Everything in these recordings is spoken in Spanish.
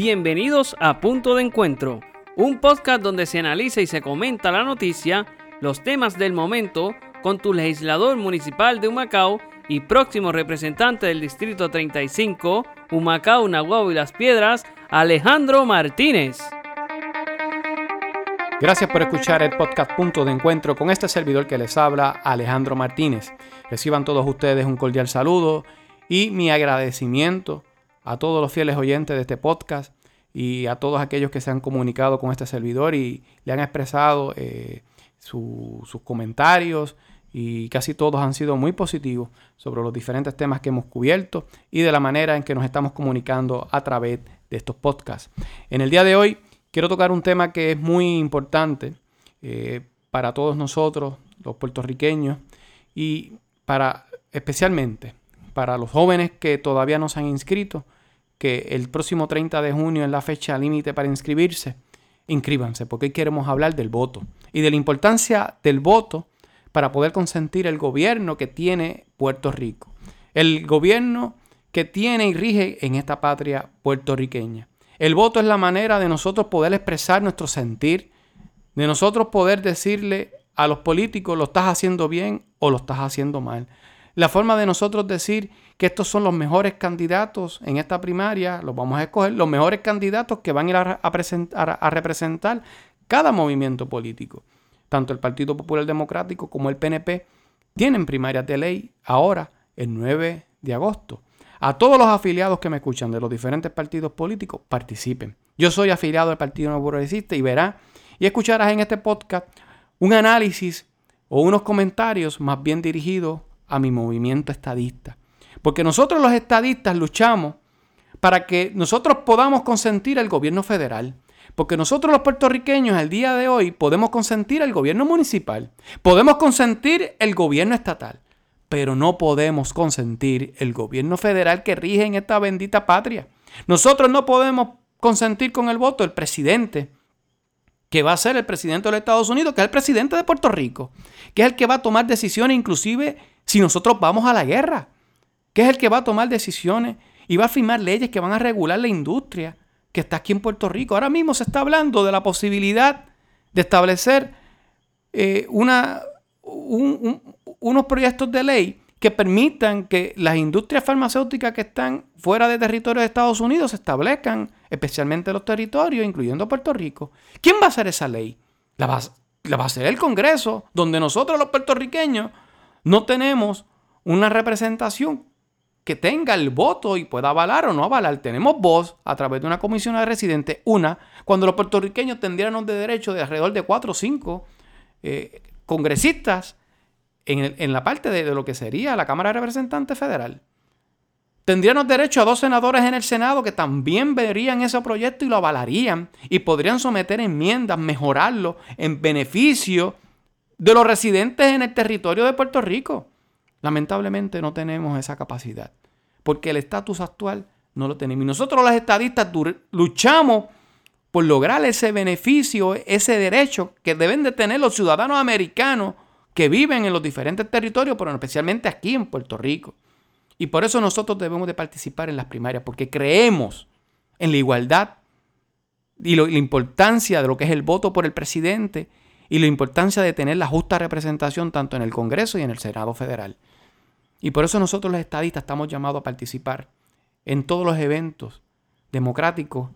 Bienvenidos a Punto de Encuentro, un podcast donde se analiza y se comenta la noticia, los temas del momento, con tu legislador municipal de Humacao y próximo representante del Distrito 35, Humacao, Nahuatl y Las Piedras, Alejandro Martínez. Gracias por escuchar el podcast Punto de Encuentro con este servidor que les habla, Alejandro Martínez. Reciban todos ustedes un cordial saludo y mi agradecimiento a todos los fieles oyentes de este podcast y a todos aquellos que se han comunicado con este servidor y le han expresado eh, sus comentarios y casi todos han sido muy positivos sobre los diferentes temas que hemos cubierto y de la manera en que nos estamos comunicando a través de estos podcasts. En el día de hoy quiero tocar un tema que es muy importante eh, para todos nosotros, los puertorriqueños, y para especialmente para los jóvenes que todavía no se han inscrito, que el próximo 30 de junio es la fecha límite para inscribirse, inscríbanse, porque hoy queremos hablar del voto y de la importancia del voto para poder consentir el gobierno que tiene Puerto Rico. El gobierno que tiene y rige en esta patria puertorriqueña. El voto es la manera de nosotros poder expresar nuestro sentir, de nosotros poder decirle a los políticos lo estás haciendo bien o lo estás haciendo mal. La forma de nosotros decir que estos son los mejores candidatos en esta primaria, los vamos a escoger, los mejores candidatos que van a ir a, representar cada movimiento político. Tanto el Partido Popular Democrático como el PNP tienen primarias de ley ahora, el 9 de agosto. A todos los afiliados que me escuchan de los diferentes partidos políticos, participen. Yo soy afiliado del Partido Nuevo Progresista y verás y escucharás en este podcast un análisis o unos comentarios más bien dirigidos a mi movimiento estadista. Porque nosotros los estadistas luchamos para que nosotros podamos consentir el gobierno federal. Porque nosotros los puertorriqueños al día de hoy podemos consentir el gobierno municipal, podemos consentir el gobierno estatal, pero no podemos consentir el gobierno federal que rige en esta bendita patria. Nosotros no podemos consentir con el voto el presidente, que va a ser el presidente de los Estados Unidos, que es el presidente de Puerto Rico, que es el que va a tomar decisiones inclusive si nosotros vamos a la guerra, que es el que va a tomar decisiones y va a firmar leyes que van a regular la industria que está aquí en Puerto Rico. Ahora mismo se está hablando de la posibilidad de establecer eh, unos proyectos de ley que permitan que las industrias farmacéuticas que están fuera de territorio de Estados Unidos se establezcan, especialmente los territorios, incluyendo Puerto Rico. ¿Quién va a hacer esa ley? La va, la a hacer el Congreso, donde nosotros los puertorriqueños no tenemos una representación que tenga el voto y pueda avalar o no avalar. Tenemos voz a través de una comisión de residentes, una, cuando los puertorriqueños tendrían de derecho de alrededor de cuatro o cinco eh, congresistas en, la parte de, lo que sería la Cámara de Representantes Federal. Tendríamos derecho a dos senadores en el Senado que también verían ese proyecto y lo avalarían y podrían someter enmiendas, mejorarlo en beneficio de los residentes en el territorio de Puerto Rico. Lamentablemente no tenemos esa capacidad, porque el estatus actual no lo tenemos. Y nosotros los estadistas luchamos por lograr ese beneficio, ese derecho que deben de tener los ciudadanos americanos que viven en los diferentes territorios, pero especialmente aquí en Puerto Rico. Y por eso nosotros debemos de participar en las primarias, porque creemos en la igualdad y la importancia de lo que es el voto por el presidente y la importancia de tener la justa representación tanto en el Congreso y en el Senado Federal. Y por eso nosotros los estadistas estamos llamados a participar en todos los eventos democráticos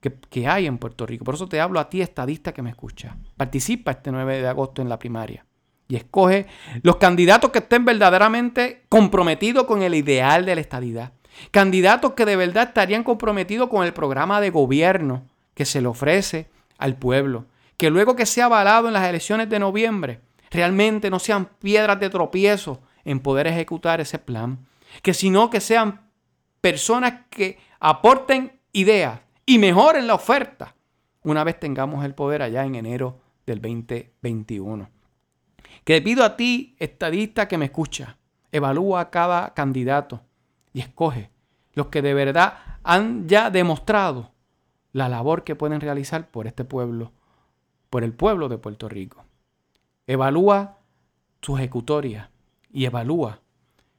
que, hay en Puerto Rico. Por eso te hablo a ti, estadista que me escucha. Participa este 9 de agosto en la primaria y escoge los candidatos que estén verdaderamente comprometidos con el ideal de la estadidad. Candidatos que de verdad estarían comprometidos con el programa de gobierno que se le ofrece al pueblo que luego que sea avalado en las elecciones de noviembre, realmente no sean piedras de tropiezo en poder ejecutar ese plan. Que sino que sean personas que aporten ideas y mejoren la oferta una vez tengamos el poder allá en enero del 2021. Que pido a ti, estadista que me escucha, evalúa a cada candidato y escoge los que de verdad han ya demostrado la labor que pueden realizar por este pueblo por el pueblo de Puerto Rico. Evalúa su ejecutoria y evalúa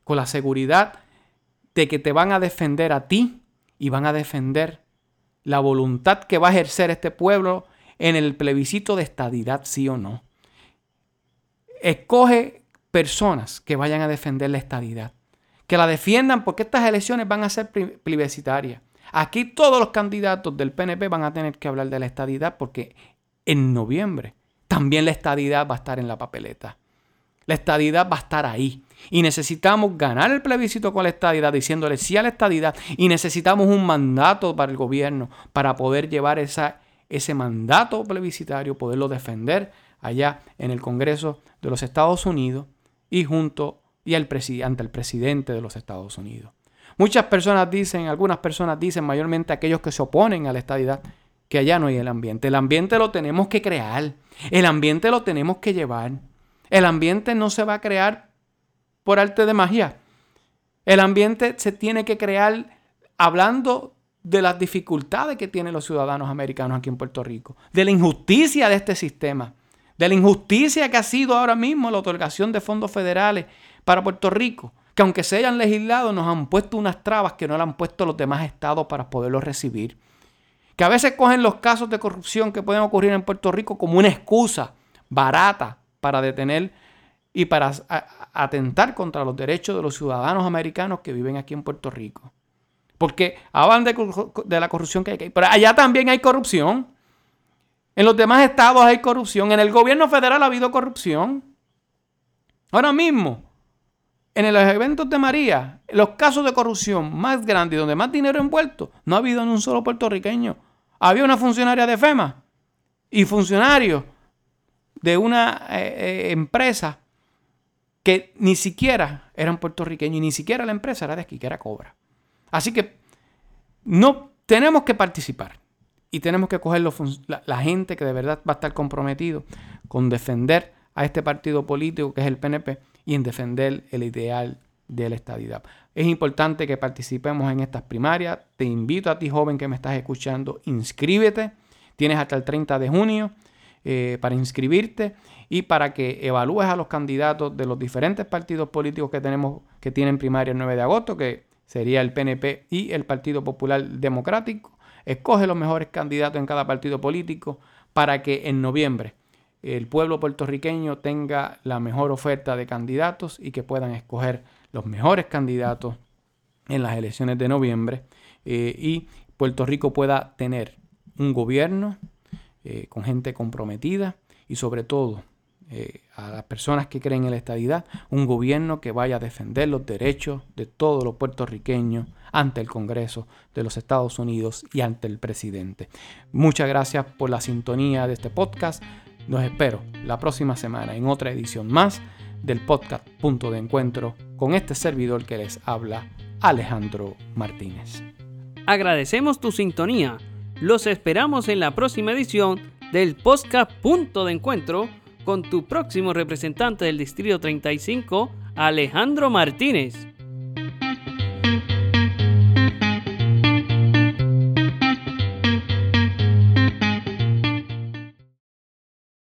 con la seguridad de que te van a defender a ti y van a defender la voluntad que va a ejercer este pueblo en el plebiscito de estadidad, sí o no. Escoge personas que vayan a defender la estadidad, que la defiendan porque estas elecciones van a ser plebiscitarias. Aquí todos los candidatos del PNP van a tener que hablar de la estadidad porque en noviembre también la estadidad va a estar en la papeleta. La estadidad va a estar ahí. Y necesitamos ganar el plebiscito con la estadidad, diciéndole sí a la estadidad. Y necesitamos un mandato para el gobierno para poder llevar esa, ese mandato plebiscitario, poderlo defender allá en el Congreso de los Estados Unidos y junto y al ante el presidente de los Estados Unidos. Muchas personas dicen, algunas personas dicen, mayormente aquellos que se oponen a la estadidad, que allá no hay el ambiente. El ambiente lo tenemos que crear. El ambiente lo tenemos que llevar. El ambiente no se va a crear por arte de magia. El ambiente se tiene que crear hablando de las dificultades que tienen los ciudadanos americanos aquí en Puerto Rico, de la injusticia de este sistema, de la injusticia que ha sido ahora mismo la otorgación de fondos federales para Puerto Rico, que aunque se hayan legislado nos han puesto unas trabas que no le han puesto los demás estados para poderlos recibir. Que a veces cogen los casos de corrupción que pueden ocurrir en Puerto Rico como una excusa barata para detener y para atentar contra los derechos de los ciudadanos americanos que viven aquí en Puerto Rico. Porque hablan de, de la corrupción que hay, pero allá también hay corrupción. En los demás estados hay corrupción. En el gobierno federal ha habido corrupción. Ahora mismo, en los eventos de María, los casos de corrupción más grandes y donde más dinero envuelto, no ha habido ni un solo puertorriqueño. Había una funcionaria de FEMA y funcionarios de una eh, eh, empresa que ni siquiera eran puertorriqueños y ni siquiera la empresa era de aquí, que era Cobra. Así que no tenemos que participar. Y tenemos que coger la, gente que de verdad va a estar comprometido con defender a este partido político que es el PNP y en defender el ideal de la estadidad. Es importante que participemos en estas primarias. Te invito a ti, joven que me estás escuchando, inscríbete. Tienes hasta el 30 de junio eh, para inscribirte y para que evalúes a los candidatos de los diferentes partidos políticos que tenemos que tienen primaria el 9 de agosto, que sería el PNP y el Partido Popular Democrático escoge los mejores candidatos en cada partido político para que en noviembre el pueblo puertorriqueño tenga la mejor oferta de candidatos y que puedan escoger los mejores candidatos en las elecciones de noviembre eh, y Puerto Rico pueda tener un gobierno eh, con gente comprometida y sobre todo eh, a las personas que creen en la estadidad, un gobierno que vaya a defender los derechos de todos los puertorriqueños ante el Congreso de los Estados Unidos y ante el presidente. Muchas gracias por la sintonía de este podcast. Los espero la próxima semana en otra edición más del podcast Punto de Encuentro con este servidor que les habla, Alejandro Martínez. Agradecemos tu sintonía. Los esperamos en la próxima edición del podcast Punto de Encuentro con tu próximo representante del Distrito 35, Alejandro Martínez.